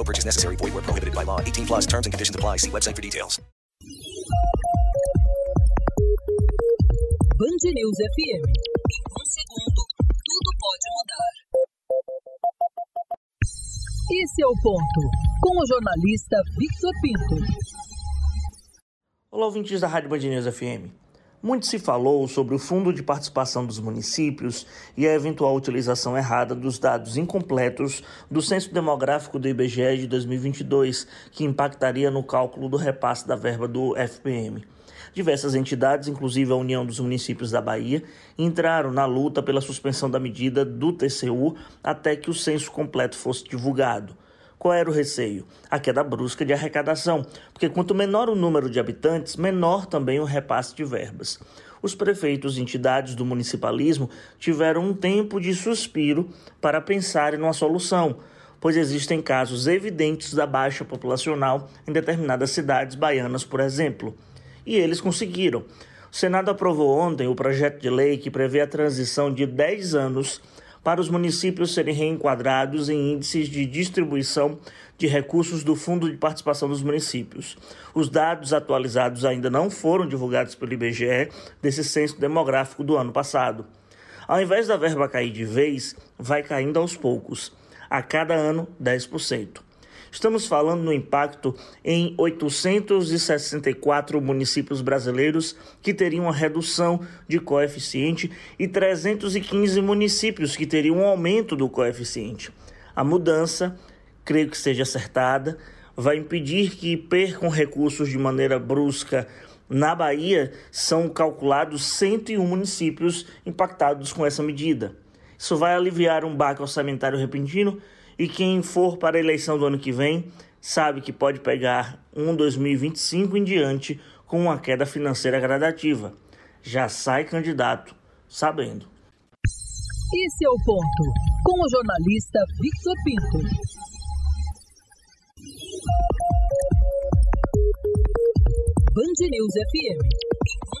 No purchase necessary. Void were prohibited by law. 18 plus terms and conditions apply. See website for details. Band News FM. Em um segundo, tudo pode mudar. Esse é o ponto, com o jornalista Victor Pinto. Olá, ouvintes da Rádio Band News FM. Muito se falou sobre o Fundo de Participação dos Municípios e a eventual utilização errada dos dados incompletos do Censo Demográfico do IBGE de 2022, que impactaria no cálculo do repasse da verba do FPM. Diversas entidades, inclusive a União dos Municípios da Bahia, entraram na luta pela suspensão da medida do TCU até que o censo completo fosse divulgado. Qual era o receio? A queda brusca de arrecadação, porque quanto menor o número de habitantes, menor também o repasse de verbas. Os prefeitos e entidades do municipalismo tiveram um tempo de suspiro para pensarem numa solução, pois existem casos evidentes da baixa populacional em determinadas cidades baianas, por exemplo. E eles conseguiram. O Senado aprovou ontem o projeto de lei que prevê a transição de 10 anos para os municípios serem reenquadrados em índices de distribuição de recursos do Fundo de Participação dos Municípios. Os dados atualizados ainda não foram divulgados pelo IBGE desse censo demográfico do ano passado. Ao invés da verba cair de vez, vai caindo aos poucos, a cada ano 10%. Estamos falando no impacto em 864 municípios brasileiros que teriam uma redução de coeficiente e 315 municípios que teriam um aumento do coeficiente. A mudança, creio que seja acertada, vai impedir que percam recursos de maneira brusca. Na Bahia, são calculados 101 municípios impactados com essa medida. Isso vai aliviar um baque orçamentário repentino e quem for para a eleição do ano que vem sabe que pode pegar um 2025 em diante com uma queda financeira gradativa. Já sai candidato sabendo. Esse é o ponto, com o jornalista Victor Pinto. Band News FM.